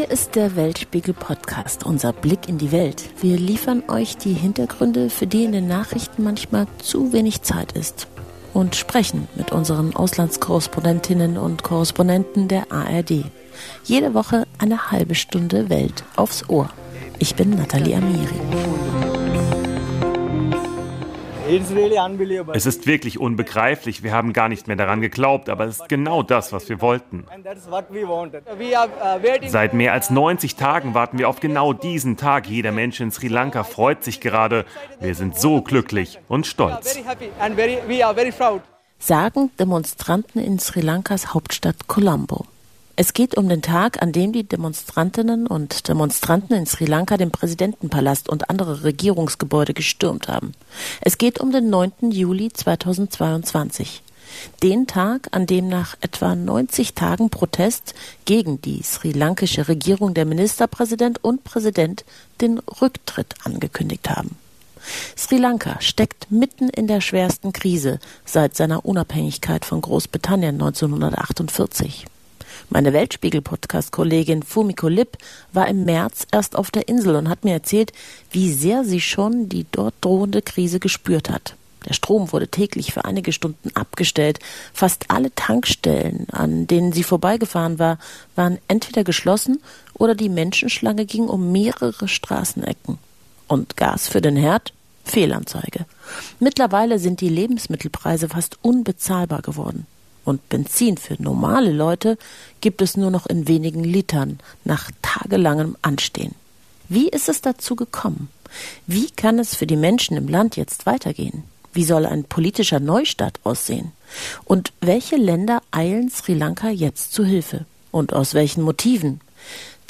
Hier ist der Weltspiegel Podcast, unser Blick in die Welt. Wir liefern euch die Hintergründe, für die in den Nachrichten manchmal zu wenig Zeit ist. Und sprechen mit unseren Auslandskorrespondentinnen und Korrespondenten der ARD. Jede Woche eine halbe Stunde Welt aufs Ohr. Ich bin Nathalie Amiri. Es ist wirklich unbegreiflich. Wir haben gar nicht mehr daran geglaubt, aber es ist genau das, was wir wollten. Uh, Seit mehr als 90 Tagen warten wir auf genau diesen Tag. Jeder Mensch in Sri Lanka freut sich gerade. Wir sind so glücklich und stolz. Sagen Demonstranten in Sri Lankas Hauptstadt Colombo. Es geht um den Tag, an dem die Demonstrantinnen und Demonstranten in Sri Lanka den Präsidentenpalast und andere Regierungsgebäude gestürmt haben. Es geht um den 9. Juli 2022. Den Tag, an dem nach etwa 90 Tagen Protest gegen die sri lankische Regierung der Ministerpräsident und Präsident den Rücktritt angekündigt haben. Sri Lanka steckt mitten in der schwersten Krise seit seiner Unabhängigkeit von Großbritannien 1948. Meine Weltspiegel-Podcast-Kollegin Fumiko Lipp war im März erst auf der Insel und hat mir erzählt, wie sehr sie schon die dort drohende Krise gespürt hat. Der Strom wurde täglich für einige Stunden abgestellt. Fast alle Tankstellen, an denen sie vorbeigefahren war, waren entweder geschlossen oder die Menschenschlange ging um mehrere Straßenecken. Und Gas für den Herd? Fehlanzeige. Mittlerweile sind die Lebensmittelpreise fast unbezahlbar geworden und Benzin für normale Leute gibt es nur noch in wenigen Litern nach tagelangem Anstehen. Wie ist es dazu gekommen? Wie kann es für die Menschen im Land jetzt weitergehen? Wie soll ein politischer Neustart aussehen? Und welche Länder eilen Sri Lanka jetzt zu Hilfe? Und aus welchen Motiven?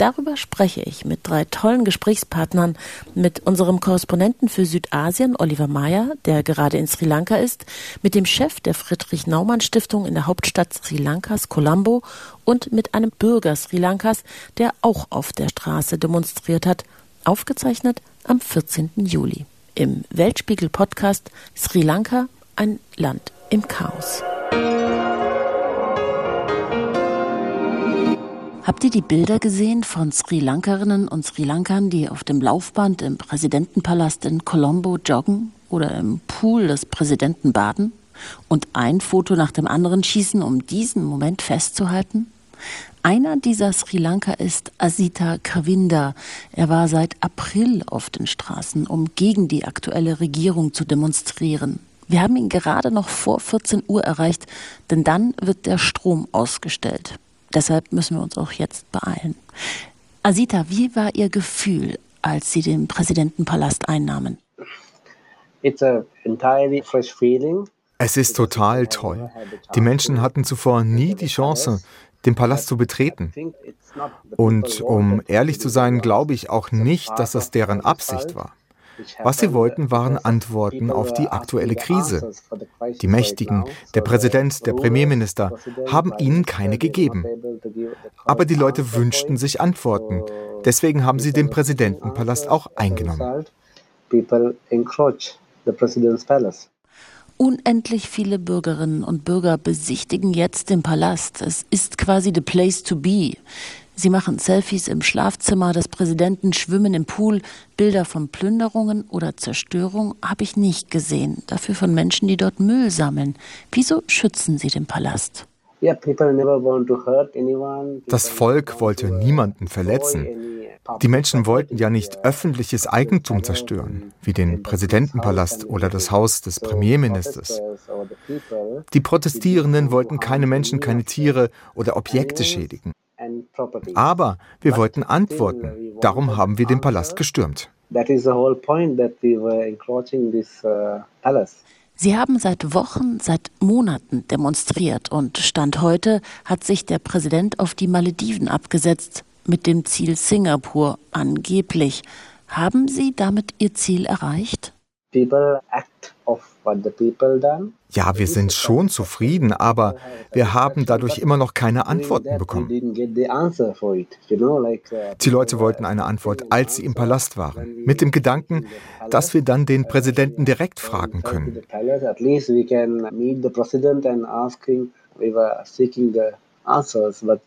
Darüber spreche ich mit drei tollen Gesprächspartnern, mit unserem Korrespondenten für Südasien, Oliver Mayer, der gerade in Sri Lanka ist, mit dem Chef der Friedrich Naumann Stiftung in der Hauptstadt Sri Lankas, Colombo, und mit einem Bürger Sri Lankas, der auch auf der Straße demonstriert hat, aufgezeichnet am 14. Juli. Im Weltspiegel Podcast Sri Lanka, ein Land im Chaos. Habt ihr die Bilder gesehen von Sri Lankerinnen und Sri Lankern, die auf dem Laufband im Präsidentenpalast in Colombo joggen oder im Pool des Präsidenten baden und ein Foto nach dem anderen schießen, um diesen Moment festzuhalten? Einer dieser Sri Lanka ist Asita Kavinda. Er war seit April auf den Straßen, um gegen die aktuelle Regierung zu demonstrieren. Wir haben ihn gerade noch vor 14 Uhr erreicht, denn dann wird der Strom ausgestellt. Deshalb müssen wir uns auch jetzt beeilen. Asita, wie war Ihr Gefühl, als Sie den Präsidentenpalast einnahmen? Es ist total toll. Die Menschen hatten zuvor nie die Chance, den Palast zu betreten. Und um ehrlich zu sein, glaube ich auch nicht, dass das deren Absicht war. Was sie wollten, waren Antworten auf die aktuelle Krise. Die Mächtigen, der Präsident, der Premierminister, haben ihnen keine gegeben. Aber die Leute wünschten sich Antworten. Deswegen haben sie den Präsidentenpalast auch eingenommen. Unendlich viele Bürgerinnen und Bürger besichtigen jetzt den Palast. Es ist quasi the place to be. Sie machen Selfies im Schlafzimmer des Präsidenten, schwimmen im Pool. Bilder von Plünderungen oder Zerstörung habe ich nicht gesehen. Dafür von Menschen, die dort Müll sammeln. Wieso schützen Sie den Palast? Das Volk wollte niemanden verletzen. Die Menschen wollten ja nicht öffentliches Eigentum zerstören, wie den Präsidentenpalast oder das Haus des Premierministers. Die Protestierenden wollten keine Menschen, keine Tiere oder Objekte schädigen. Aber wir wollten Antworten. Darum haben wir den Palast gestürmt. Uh, Sie haben seit Wochen, seit Monaten demonstriert und Stand heute hat sich der Präsident auf die Malediven abgesetzt mit dem Ziel Singapur angeblich. Haben Sie damit Ihr Ziel erreicht? People act ja, wir sind schon zufrieden, aber wir haben dadurch immer noch keine Antworten bekommen. Die Leute wollten eine Antwort, als sie im Palast waren, mit dem Gedanken, dass wir dann den Präsidenten direkt fragen können.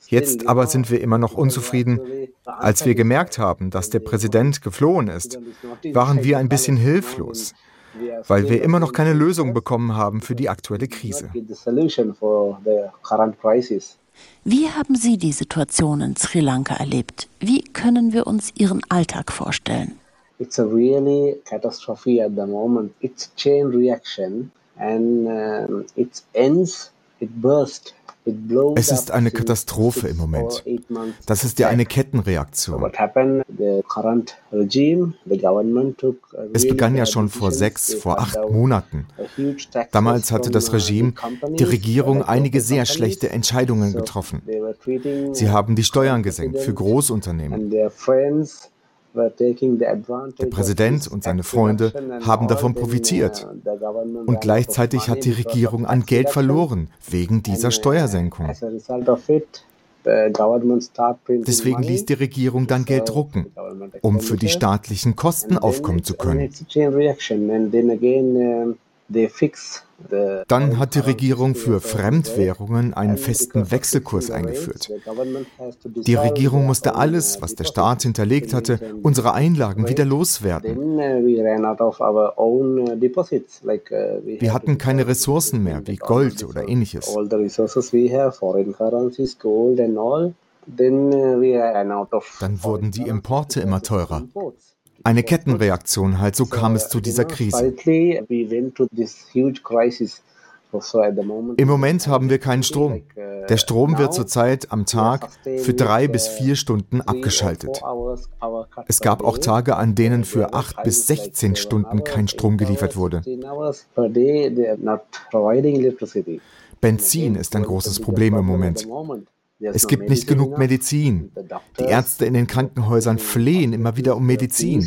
Jetzt aber sind wir immer noch unzufrieden. Als wir gemerkt haben, dass der Präsident geflohen ist, waren wir ein bisschen hilflos, weil wir immer noch keine Lösung bekommen haben für die aktuelle Krise. Wie haben Sie die Situation in Sri Lanka erlebt? Wie können wir uns Ihren Alltag vorstellen? It's a really catastrophe at the moment. It's a chain reaction and uh, it ends, it bursts es ist eine Katastrophe im Moment. Das ist ja eine Kettenreaktion. Es begann ja schon vor sechs, vor acht Monaten. Damals hatte das Regime, die Regierung, einige sehr schlechte Entscheidungen getroffen. Sie haben die Steuern gesenkt für Großunternehmen. Der Präsident und seine Freunde haben davon profitiert. Und gleichzeitig hat die Regierung an Geld verloren wegen dieser Steuersenkung. Deswegen ließ die Regierung dann Geld drucken, um für die staatlichen Kosten aufkommen zu können. Dann hat die Regierung für Fremdwährungen einen festen Wechselkurs eingeführt. Die Regierung musste alles, was der Staat hinterlegt hatte, unsere Einlagen wieder loswerden. Wir hatten keine Ressourcen mehr, wie Gold oder ähnliches. Dann wurden die Importe immer teurer. Eine Kettenreaktion halt, so kam es zu dieser Krise. Im Moment haben wir keinen Strom. Der Strom wird zurzeit am Tag für drei bis vier Stunden abgeschaltet. Es gab auch Tage, an denen für acht bis 16 Stunden kein Strom geliefert wurde. Benzin ist ein großes Problem im Moment. Es gibt nicht genug Medizin. Die Ärzte in den Krankenhäusern flehen immer wieder um Medizin.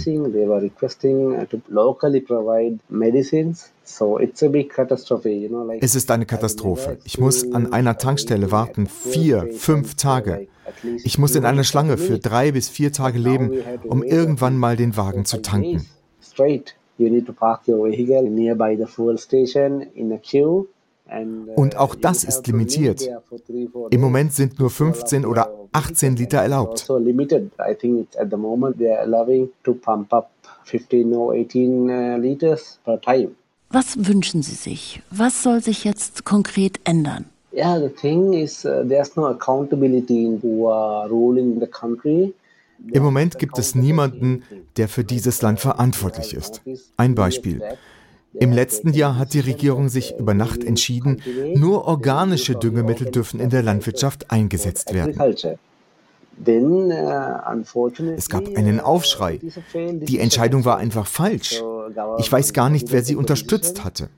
Es ist eine Katastrophe. Ich muss an einer Tankstelle warten, vier, fünf Tage. Ich muss in einer Schlange für drei bis vier Tage leben, um irgendwann mal den Wagen zu tanken. You need to park your vehicle nearby the fuel station in a queue und auch das ist limitiert. Im Moment sind nur 15 oder 18 Liter erlaubt. Uh, Was wünschen Sie sich? Was soll sich jetzt konkret ändern? Yeah, the thing is, uh, there's no accountability in who are ruling the country. Im Moment gibt es niemanden, der für dieses Land verantwortlich ist. Ein Beispiel. Im letzten Jahr hat die Regierung sich über Nacht entschieden, nur organische Düngemittel dürfen in der Landwirtschaft eingesetzt werden. Es gab einen Aufschrei. Die Entscheidung war einfach falsch. Ich weiß gar nicht, wer sie unterstützt hatte.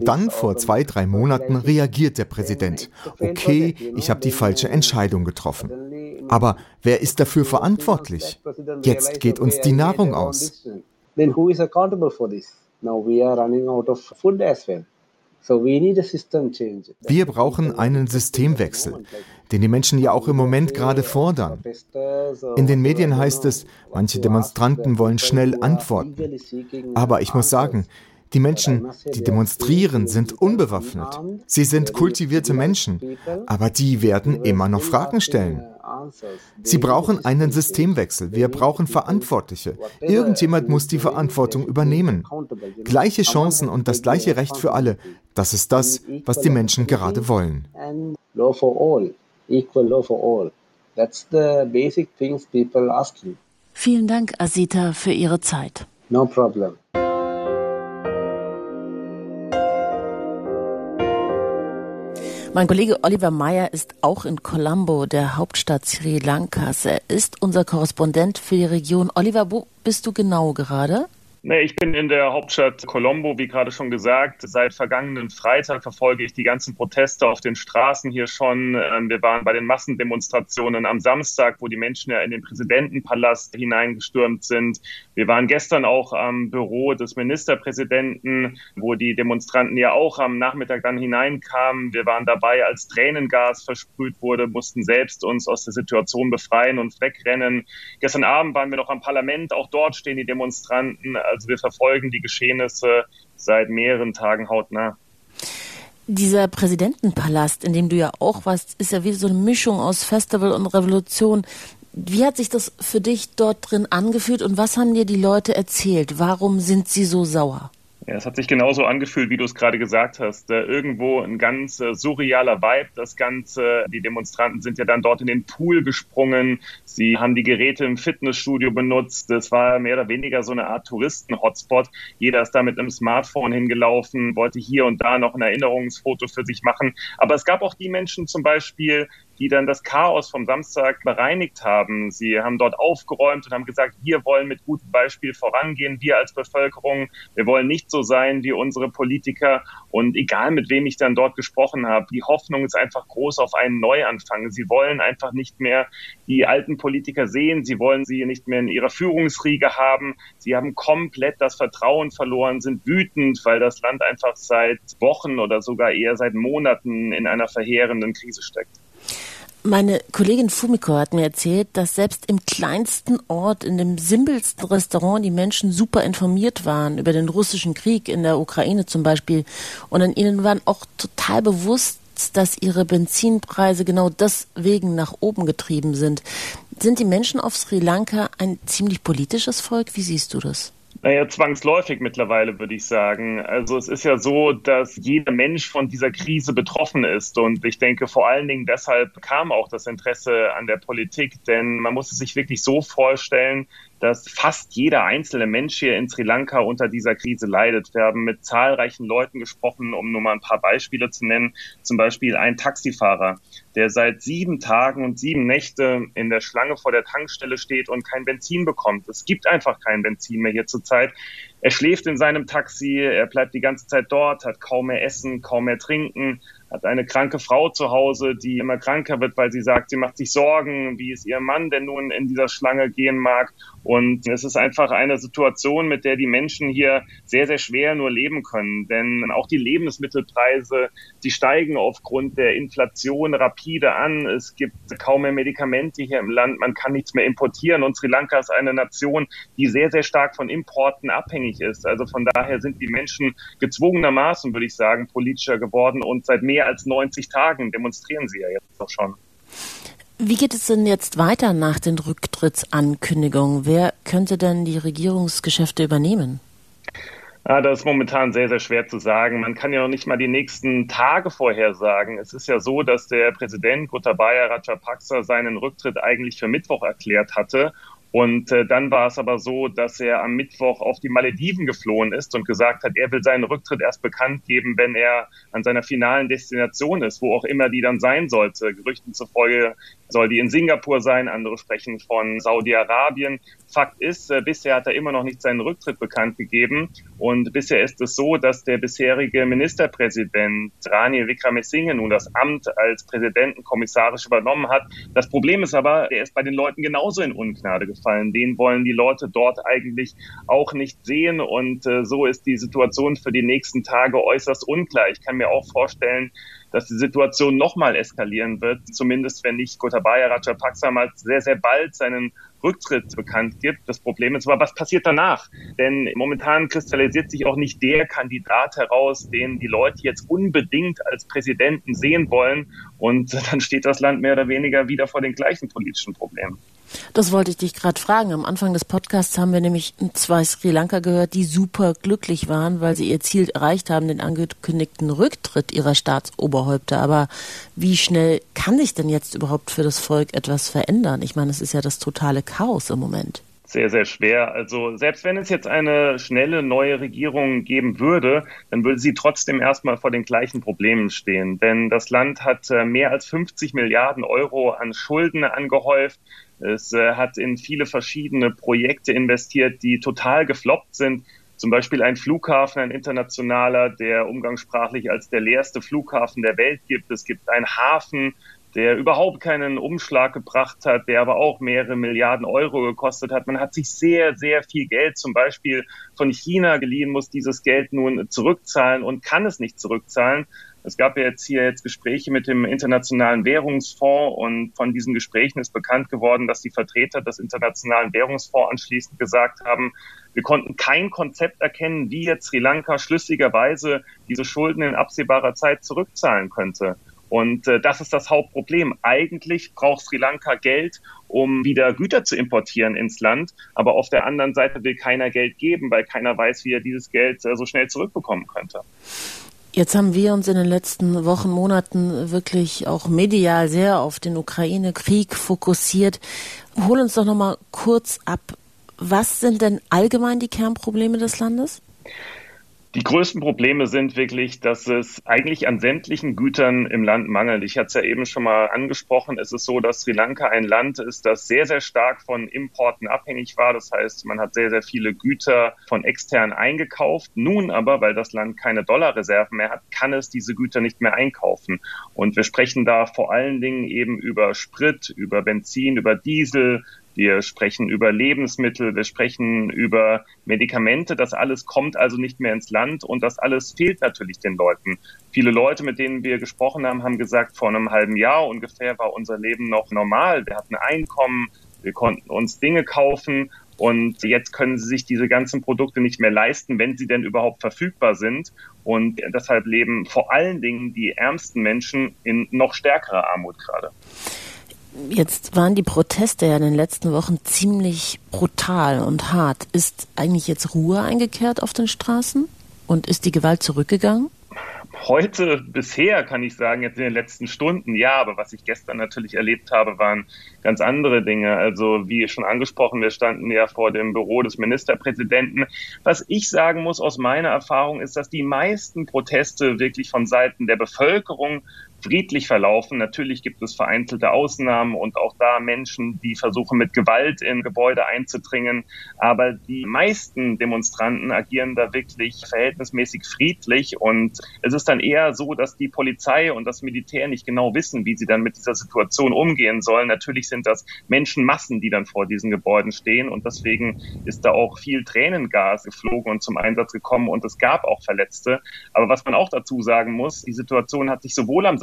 Dann vor zwei, drei Monaten reagiert der Präsident. Okay, ich habe die falsche Entscheidung getroffen. Aber wer ist dafür verantwortlich? Jetzt geht uns die Nahrung aus then who is accountable for this? Now we are running out of food as well. Wir brauchen einen Systemwechsel, den die Menschen ja auch im Moment gerade fordern. In den Medien heißt es, manche Demonstranten wollen schnell antworten. Aber ich muss sagen, die Menschen, die demonstrieren, sind unbewaffnet. Sie sind kultivierte Menschen, aber die werden immer noch Fragen stellen. Sie brauchen einen Systemwechsel. Wir brauchen Verantwortliche. Irgendjemand muss die Verantwortung übernehmen. Gleiche Chancen und das gleiche Recht für alle. Das ist das, was die Menschen gerade wollen. Vielen Dank, Asita, für Ihre Zeit. No problem. Mein Kollege Oliver Meyer ist auch in Colombo, der Hauptstadt Sri Lankas. Er ist unser Korrespondent für die Region. Oliver, wo bist du genau gerade? Nee, ich bin in der Hauptstadt Colombo, wie gerade schon gesagt. Seit vergangenen Freitag verfolge ich die ganzen Proteste auf den Straßen hier schon. Ähm, wir waren bei den Massendemonstrationen am Samstag, wo die Menschen ja in den Präsidentenpalast hineingestürmt sind. Wir waren gestern auch am Büro des Ministerpräsidenten, wo die Demonstranten ja auch am Nachmittag dann hineinkamen. Wir waren dabei, als Tränengas versprüht wurde, mussten selbst uns aus der Situation befreien und wegrennen. Gestern Abend waren wir noch am Parlament. Auch dort stehen die Demonstranten also wir verfolgen die Geschehnisse seit mehreren Tagen hautnah. Dieser Präsidentenpalast, in dem du ja auch warst, ist ja wie so eine Mischung aus Festival und Revolution. Wie hat sich das für dich dort drin angefühlt und was haben dir die Leute erzählt? Warum sind sie so sauer? Ja, es hat sich genauso angefühlt, wie du es gerade gesagt hast. Äh, irgendwo ein ganz äh, surrealer Vibe. Das Ganze, die Demonstranten sind ja dann dort in den Pool gesprungen. Sie haben die Geräte im Fitnessstudio benutzt. Das war mehr oder weniger so eine Art Touristen-Hotspot. Jeder ist da mit einem Smartphone hingelaufen, wollte hier und da noch ein Erinnerungsfoto für sich machen. Aber es gab auch die Menschen zum Beispiel, die dann das Chaos vom Samstag bereinigt haben. Sie haben dort aufgeräumt und haben gesagt, wir wollen mit gutem Beispiel vorangehen, wir als Bevölkerung. Wir wollen nicht so sein wie unsere Politiker. Und egal mit wem ich dann dort gesprochen habe, die Hoffnung ist einfach groß auf einen Neuanfang. Sie wollen einfach nicht mehr die alten Politiker sehen. Sie wollen sie nicht mehr in ihrer Führungsriege haben. Sie haben komplett das Vertrauen verloren, sind wütend, weil das Land einfach seit Wochen oder sogar eher seit Monaten in einer verheerenden Krise steckt. Meine Kollegin Fumiko hat mir erzählt, dass selbst im kleinsten Ort, in dem simpelsten Restaurant, die Menschen super informiert waren über den russischen Krieg in der Ukraine zum Beispiel. Und an ihnen waren auch total bewusst, dass ihre Benzinpreise genau deswegen nach oben getrieben sind. Sind die Menschen auf Sri Lanka ein ziemlich politisches Volk? Wie siehst du das? Naja, zwangsläufig mittlerweile, würde ich sagen. Also es ist ja so, dass jeder Mensch von dieser Krise betroffen ist. Und ich denke, vor allen Dingen deshalb kam auch das Interesse an der Politik. Denn man muss es sich wirklich so vorstellen, dass fast jeder einzelne Mensch hier in Sri Lanka unter dieser Krise leidet. Wir haben mit zahlreichen Leuten gesprochen, um nur mal ein paar Beispiele zu nennen. Zum Beispiel ein Taxifahrer, der seit sieben Tagen und sieben Nächte in der Schlange vor der Tankstelle steht und kein Benzin bekommt. Es gibt einfach kein Benzin mehr hier zurzeit. Er schläft in seinem Taxi, er bleibt die ganze Zeit dort, hat kaum mehr Essen, kaum mehr Trinken, hat eine kranke Frau zu Hause, die immer kranker wird, weil sie sagt, sie macht sich Sorgen, wie es ihr Mann denn nun in dieser Schlange gehen mag. Und es ist einfach eine Situation, mit der die Menschen hier sehr, sehr schwer nur leben können. Denn auch die Lebensmittelpreise, die steigen aufgrund der Inflation rapide an. Es gibt kaum mehr Medikamente hier im Land. Man kann nichts mehr importieren. Und Sri Lanka ist eine Nation, die sehr, sehr stark von Importen abhängig ist. Also von daher sind die Menschen gezwungenermaßen, würde ich sagen, politischer geworden. Und seit mehr als 90 Tagen demonstrieren sie ja jetzt doch schon. Wie geht es denn jetzt weiter nach den Rücktrittsankündigungen? Wer könnte denn die Regierungsgeschäfte übernehmen? Ja, das ist momentan sehr, sehr schwer zu sagen. Man kann ja noch nicht mal die nächsten Tage vorhersagen. Es ist ja so, dass der Präsident Gotabaya Rajapaksa seinen Rücktritt eigentlich für Mittwoch erklärt hatte. Und äh, dann war es aber so, dass er am Mittwoch auf die Malediven geflohen ist und gesagt hat, er will seinen Rücktritt erst bekannt geben, wenn er an seiner finalen Destination ist, wo auch immer die dann sein sollte. Gerüchten zufolge soll die in Singapur sein, andere sprechen von Saudi-Arabien. Fakt ist, äh, bisher hat er immer noch nicht seinen Rücktritt bekannt gegeben. Und bisher ist es so, dass der bisherige Ministerpräsident Rani Wickremesinghe nun das Amt als Präsidenten kommissarisch übernommen hat. Das Problem ist aber, er ist bei den Leuten genauso in Ungnade gefallen. Den wollen die Leute dort eigentlich auch nicht sehen. Und äh, so ist die Situation für die nächsten Tage äußerst unklar. Ich kann mir auch vorstellen, dass die Situation nochmal eskalieren wird, zumindest wenn nicht Gotabaya Rajapaksa mal sehr, sehr bald seinen Rücktritt bekannt gibt. Das Problem ist aber, was passiert danach? Denn momentan kristallisiert sich auch nicht der Kandidat heraus, den die Leute jetzt unbedingt als Präsidenten sehen wollen. Und dann steht das Land mehr oder weniger wieder vor den gleichen politischen Problemen. Das wollte ich dich gerade fragen. Am Anfang des Podcasts haben wir nämlich zwei Sri Lanka gehört, die super glücklich waren, weil sie ihr Ziel erreicht haben, den angekündigten Rücktritt ihrer Staatsoberhäupter. Aber wie schnell kann sich denn jetzt überhaupt für das Volk etwas verändern? Ich meine, es ist ja das totale Chaos im Moment sehr, sehr schwer. Also selbst wenn es jetzt eine schnelle neue Regierung geben würde, dann würde sie trotzdem erstmal vor den gleichen Problemen stehen. Denn das Land hat äh, mehr als 50 Milliarden Euro an Schulden angehäuft. Es äh, hat in viele verschiedene Projekte investiert, die total gefloppt sind. Zum Beispiel ein Flughafen, ein internationaler, der umgangssprachlich als der leerste Flughafen der Welt gibt. Es gibt einen Hafen, der überhaupt keinen Umschlag gebracht hat, der aber auch mehrere Milliarden Euro gekostet hat. Man hat sich sehr, sehr viel Geld zum Beispiel von China geliehen, muss dieses Geld nun zurückzahlen und kann es nicht zurückzahlen, Es gab ja jetzt hier jetzt Gespräche mit dem Internationalen Währungsfonds und von diesen Gesprächen ist bekannt geworden, dass die Vertreter des Internationalen Währungsfonds anschließend gesagt haben, wir konnten kein Konzept erkennen, wie jetzt Sri Lanka schlüssigerweise diese Schulden in absehbarer Zeit zurückzahlen könnte. Und äh, das ist das Hauptproblem. Eigentlich braucht Sri Lanka Geld, um wieder Güter zu importieren ins Land. Aber auf der anderen Seite will keiner Geld geben, weil keiner weiß, wie er dieses Geld äh, so schnell zurückbekommen könnte. Jetzt haben wir uns in den letzten Wochen, Monaten wirklich auch medial sehr auf den Ukraine-Krieg fokussiert. Hol uns doch noch mal kurz ab. Was sind denn allgemein die Kernprobleme des Landes? Die größten Probleme sind wirklich, dass es eigentlich an sämtlichen Gütern im Land mangelt. Ich hatte es ja eben schon mal angesprochen. Es ist so, dass Sri Lanka ein Land ist, das sehr, sehr stark von Importen abhängig war. Das heißt, man hat sehr, sehr viele Güter von extern eingekauft. Nun aber, weil das Land keine Dollarreserven mehr hat, kann es diese Güter nicht mehr einkaufen. Und wir sprechen da vor allen Dingen eben über Sprit, über Benzin, über Diesel, wir sprechen über Lebensmittel, wir sprechen über Medikamente. Das alles kommt also nicht mehr ins Land und das alles fehlt natürlich den Leuten. Viele Leute, mit denen wir gesprochen haben, haben gesagt, vor einem halben Jahr ungefähr war unser Leben noch normal. Wir hatten Einkommen, wir konnten uns Dinge kaufen und jetzt können sie sich diese ganzen Produkte nicht mehr leisten, wenn sie denn überhaupt verfügbar sind. Und deshalb leben vor allen Dingen die ärmsten Menschen in noch stärkerer Armut gerade. Jetzt waren die Proteste ja in den letzten Wochen ziemlich brutal und hart. Ist eigentlich jetzt Ruhe eingekehrt auf den Straßen? Und ist die Gewalt zurückgegangen? Heute, bisher kann ich sagen, jetzt in den letzten Stunden, ja, aber was ich gestern natürlich erlebt habe, waren ganz andere Dinge. Also wie schon angesprochen, wir standen ja vor dem Büro des Ministerpräsidenten. Was ich sagen muss aus meiner Erfahrung ist, dass die meisten Proteste wirklich von Seiten der Bevölkerung friedlich verlaufen. Natürlich gibt es vereinzelte Ausnahmen und auch da Menschen, die versuchen mit Gewalt in Gebäude einzudringen. Aber die meisten Demonstranten agieren da wirklich verhältnismäßig friedlich. Und es ist dann eher so, dass die Polizei und das Militär nicht genau wissen, wie sie dann mit dieser Situation umgehen sollen. Natürlich sind das Menschenmassen, die dann vor diesen Gebäuden stehen. Und deswegen ist da auch viel Tränengas geflogen und zum Einsatz gekommen. Und es gab auch Verletzte. Aber was man auch dazu sagen muss, die Situation hat sich sowohl am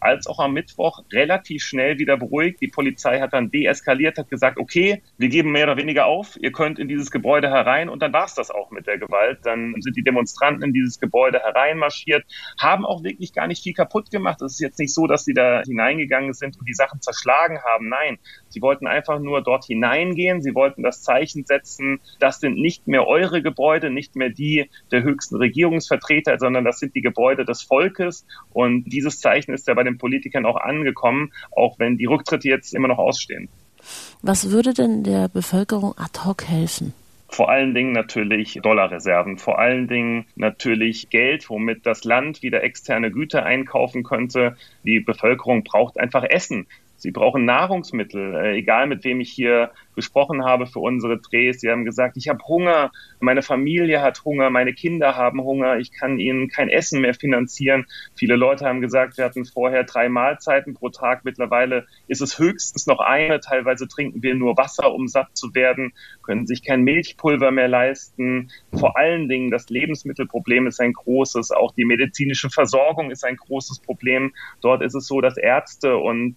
als auch am Mittwoch relativ schnell wieder beruhigt. Die Polizei hat dann deeskaliert, hat gesagt, okay, wir geben mehr oder weniger auf, ihr könnt in dieses Gebäude herein und dann war es das auch mit der Gewalt. Dann sind die Demonstranten in dieses Gebäude hereinmarschiert, haben auch wirklich gar nicht viel kaputt gemacht. Es ist jetzt nicht so, dass sie da hineingegangen sind und die Sachen zerschlagen haben. Nein, sie wollten einfach nur dort hineingehen, sie wollten das Zeichen setzen, das sind nicht mehr eure Gebäude, nicht mehr die der höchsten Regierungsvertreter, sondern das sind die Gebäude des Volkes und dieses Zeichen ist ja bei den Politikern auch angekommen, auch wenn die Rücktritte jetzt immer noch ausstehen. Was würde denn der Bevölkerung ad hoc helfen? Vor allen Dingen natürlich Dollarreserven, vor allen Dingen natürlich Geld, womit das Land wieder externe Güter einkaufen könnte. Die Bevölkerung braucht einfach Essen. Sie brauchen Nahrungsmittel, äh, egal mit wem ich hier gesprochen habe für unsere Drehs. Sie haben gesagt, ich habe Hunger, meine Familie hat Hunger, meine Kinder haben Hunger, ich kann ihnen kein Essen mehr finanzieren. Viele Leute haben gesagt, wir hatten vorher drei Mahlzeiten pro Tag. Mittlerweile ist es höchstens noch eine. Teilweise trinken wir nur Wasser, um satt zu werden, können sich kein Milchpulver mehr leisten. Vor allen Dingen das Lebensmittelproblem ist ein großes. Auch die medizinische Versorgung ist ein großes Problem. Dort ist es so, dass Ärzte und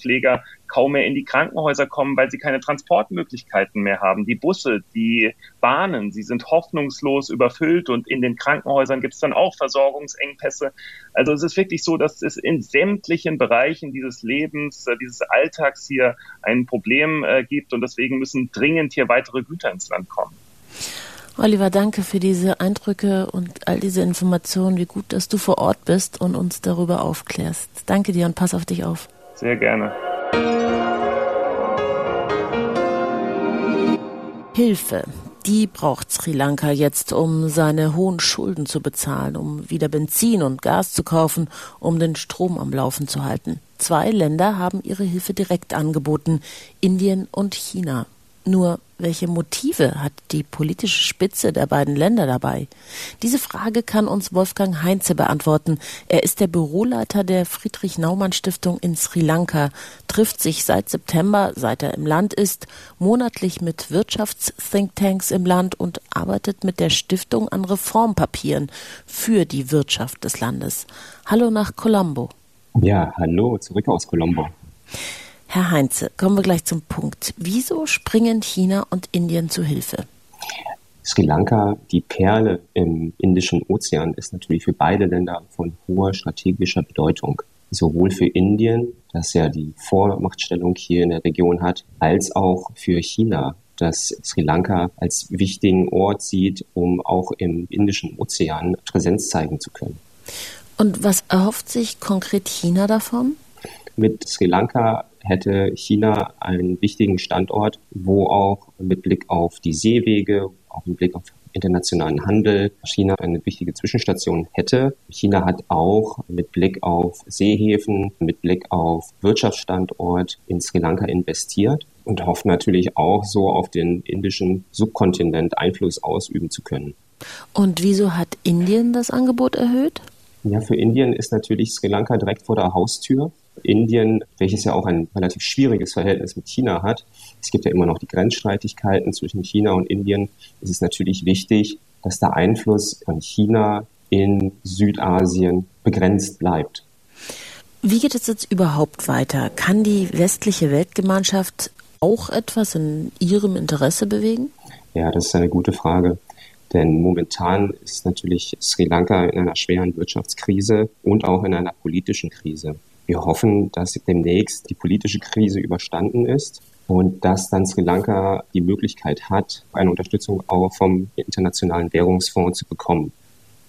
Krankenpfleger kaum mehr in die Krankenhäuser kommen, weil sie keine Transportmöglichkeiten mehr haben. Die Busse, die Bahnen, sie sind hoffnungslos überfüllt und in den Krankenhäusern gibt es dann auch Versorgungsengpässe. Also es ist wirklich so, dass es in sämtlichen Bereichen dieses Lebens, äh, dieses Alltags hier ein Problem äh, gibt und deswegen müssen dringend hier weitere Güter ins Land kommen. Oliver, danke für diese Eindrücke und all diese Informationen. Wie gut, dass du vor Ort bist und uns darüber aufklärst. Danke dir und pass auf dich auf. Sehr gerne. Hilfe. Die braucht Sri Lanka jetzt, um seine hohen Schulden zu bezahlen, um wieder Benzin und Gas zu kaufen, um den Strom am Laufen zu halten. Zwei Länder haben ihre Hilfe direkt angeboten, Indien und China. Nur welche Motive hat die politische Spitze der beiden Länder dabei? Diese Frage kann uns Wolfgang Heinze beantworten. Er ist der Büroleiter der Friedrich Naumann Stiftung in Sri Lanka, trifft sich seit September, seit er im Land ist, monatlich mit Wirtschaftsthinktanks im Land und arbeitet mit der Stiftung an Reformpapieren für die Wirtschaft des Landes. Hallo nach Colombo. Ja, hallo zurück aus Colombo. Herr Heinze, kommen wir gleich zum Punkt. Wieso springen China und Indien zu Hilfe? Sri Lanka, die Perle im Indischen Ozean, ist natürlich für beide Länder von hoher strategischer Bedeutung. Sowohl für Indien, das ja die Vormachtstellung hier in der Region hat, als auch für China, das Sri Lanka als wichtigen Ort sieht, um auch im Indischen Ozean Präsenz zeigen zu können. Und was erhofft sich konkret China davon? Mit Sri Lanka hätte China einen wichtigen Standort, wo auch mit Blick auf die Seewege, auch mit Blick auf internationalen Handel China eine wichtige Zwischenstation hätte. China hat auch mit Blick auf Seehäfen, mit Blick auf Wirtschaftsstandort in Sri Lanka investiert und hofft natürlich auch so auf den indischen Subkontinent Einfluss ausüben zu können. Und wieso hat Indien das Angebot erhöht? Ja, für Indien ist natürlich Sri Lanka direkt vor der Haustür. Indien, welches ja auch ein relativ schwieriges Verhältnis mit China hat, es gibt ja immer noch die Grenzstreitigkeiten zwischen China und Indien, es ist natürlich wichtig, dass der Einfluss von China in Südasien begrenzt bleibt. Wie geht es jetzt überhaupt weiter? Kann die westliche Weltgemeinschaft auch etwas in ihrem Interesse bewegen? Ja, das ist eine gute Frage. Denn momentan ist natürlich Sri Lanka in einer schweren Wirtschaftskrise und auch in einer politischen Krise. Wir hoffen, dass demnächst die politische Krise überstanden ist und dass dann Sri Lanka die Möglichkeit hat, eine Unterstützung auch vom Internationalen Währungsfonds zu bekommen.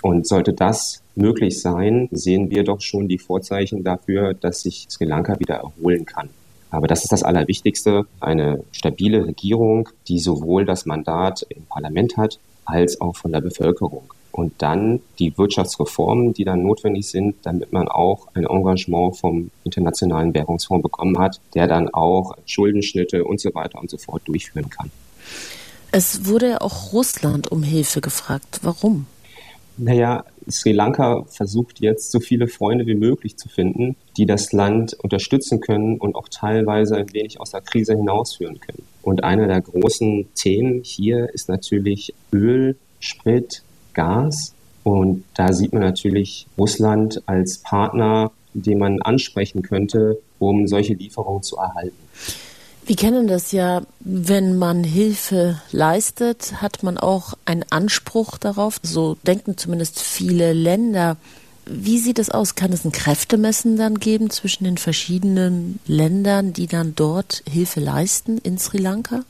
Und sollte das möglich sein, sehen wir doch schon die Vorzeichen dafür, dass sich Sri Lanka wieder erholen kann. Aber das ist das Allerwichtigste, eine stabile Regierung, die sowohl das Mandat im Parlament hat, als auch von der Bevölkerung und dann die Wirtschaftsreformen, die dann notwendig sind, damit man auch ein Engagement vom Internationalen Währungsfonds bekommen hat, der dann auch Schuldenschnitte und so weiter und so fort durchführen kann. Es wurde auch Russland um Hilfe gefragt. Warum? Naja, Sri Lanka versucht jetzt so viele Freunde wie möglich zu finden, die das Land unterstützen können und auch teilweise ein wenig aus der Krise hinausführen können. Und einer der großen Themen hier ist natürlich Öl, Sprit, Gas. Und da sieht man natürlich Russland als Partner, den man ansprechen könnte, um solche Lieferungen zu erhalten. Wir kennen das ja, wenn man Hilfe leistet, hat man auch einen Anspruch darauf. So denken zumindest viele Länder. Wie sieht es aus? Kann es ein Kräftemessen dann geben zwischen den verschiedenen Ländern, die dann dort Hilfe leisten in Sri Lanka?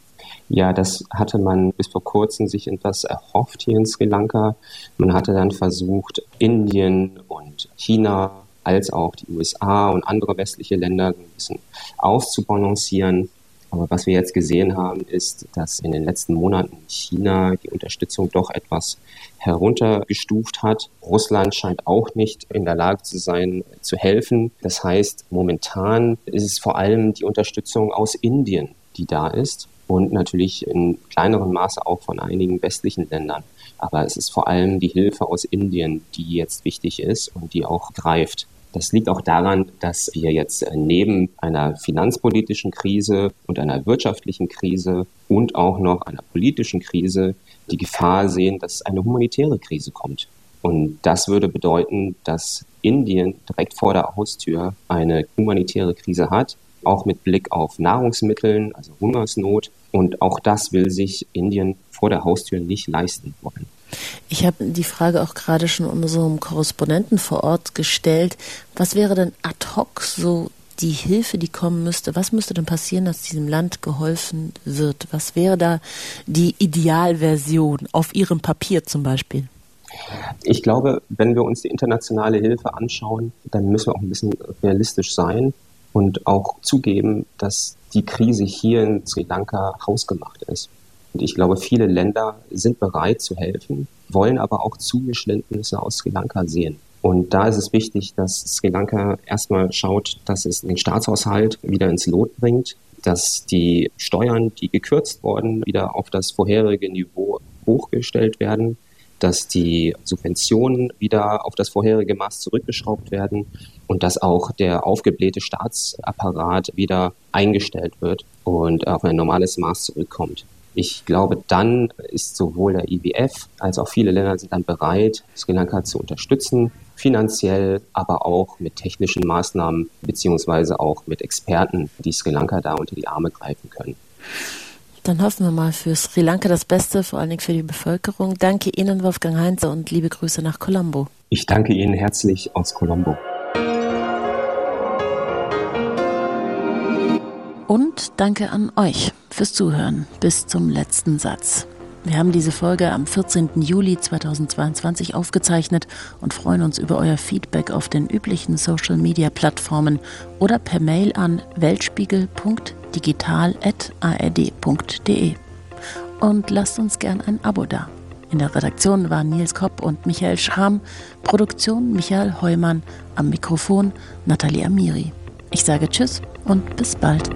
Ja, das hatte man bis vor kurzem sich etwas erhofft hier in Sri Lanka. Man hatte dann versucht, Indien und China als auch die USA und andere westliche Länder ein bisschen auszubalancieren. Aber was wir jetzt gesehen haben, ist, dass in den letzten Monaten China die Unterstützung doch etwas heruntergestuft hat. Russland scheint auch nicht in der Lage zu sein, zu helfen. Das heißt, momentan ist es vor allem die Unterstützung aus Indien, die da ist und natürlich in kleinerem Maße auch von einigen westlichen Ländern. Aber es ist vor allem die Hilfe aus Indien, die jetzt wichtig ist und die auch greift. Das liegt auch daran, dass wir jetzt neben einer finanzpolitischen Krise und einer wirtschaftlichen Krise und auch noch einer politischen Krise die Gefahr sehen, dass eine humanitäre Krise kommt. Und das würde bedeuten, dass Indien direkt vor der Haustür eine humanitäre Krise hat, auch mit Blick auf Nahrungsmitteln, also Hungersnot und auch das will sich Indien vor der Haustür nicht leisten wollen. Ich habe die Frage auch gerade schon unserem Korrespondenten vor Ort gestellt. Was wäre denn ad hoc so die Hilfe, die kommen müsste? Was müsste denn passieren, dass diesem Land geholfen wird? Was wäre da die Idealversion auf Ihrem Papier zum Beispiel? Ich glaube, wenn wir uns die internationale Hilfe anschauen, dann müssen wir auch ein bisschen realistisch sein und auch zugeben, dass die Krise hier in Sri Lanka hausgemacht ist. Und ich glaube, viele Länder sind bereit zu helfen, wollen aber auch Zugeständnisse aus Sri Lanka sehen. Und da ist es wichtig, dass Sri Lanka erstmal schaut, dass es den Staatshaushalt wieder ins Lot bringt. dass die Steuern, die gekürzt wurden, wieder auf das vorherige Niveau hochgestellt werden, dass die Subventionen wieder auf das vorherige Maß zurückgeschraubt werden und dass auch der aufgeblähte Staatsapparat wieder eingestellt wird und auf ein normales Maß zurückkommt. Ich glaube, dann ist sowohl der IWF als auch viele Länder sind dann bereit, Sri Lanka zu unterstützen, finanziell, aber auch mit technischen Maßnahmen beziehungsweise auch mit Experten, die Sri Lanka da unter die Arme greifen können. Dann hoffen wir mal für Sri Lanka das Beste, vor allen Dingen für die Bevölkerung. Danke Ihnen, Wolfgang Heinze, und liebe Grüße nach Colombo. Ich danke Ihnen herzlich aus Colombo. Und danke an euch fürs Zuhören bis zum letzten Satz. Wir haben diese Folge am 14. Juli 2022 aufgezeichnet und freuen uns über euer Feedback auf den üblichen Social-Media-Plattformen oder per Mail an weltspiegel.digital.ard.de. Und lasst uns gern ein Abo da. In der Redaktion waren Nils Kopp und Michael Schramm, Produktion Michael Heumann, am Mikrofon Nathalie Amiri. Ich sage Tschüss und bis bald.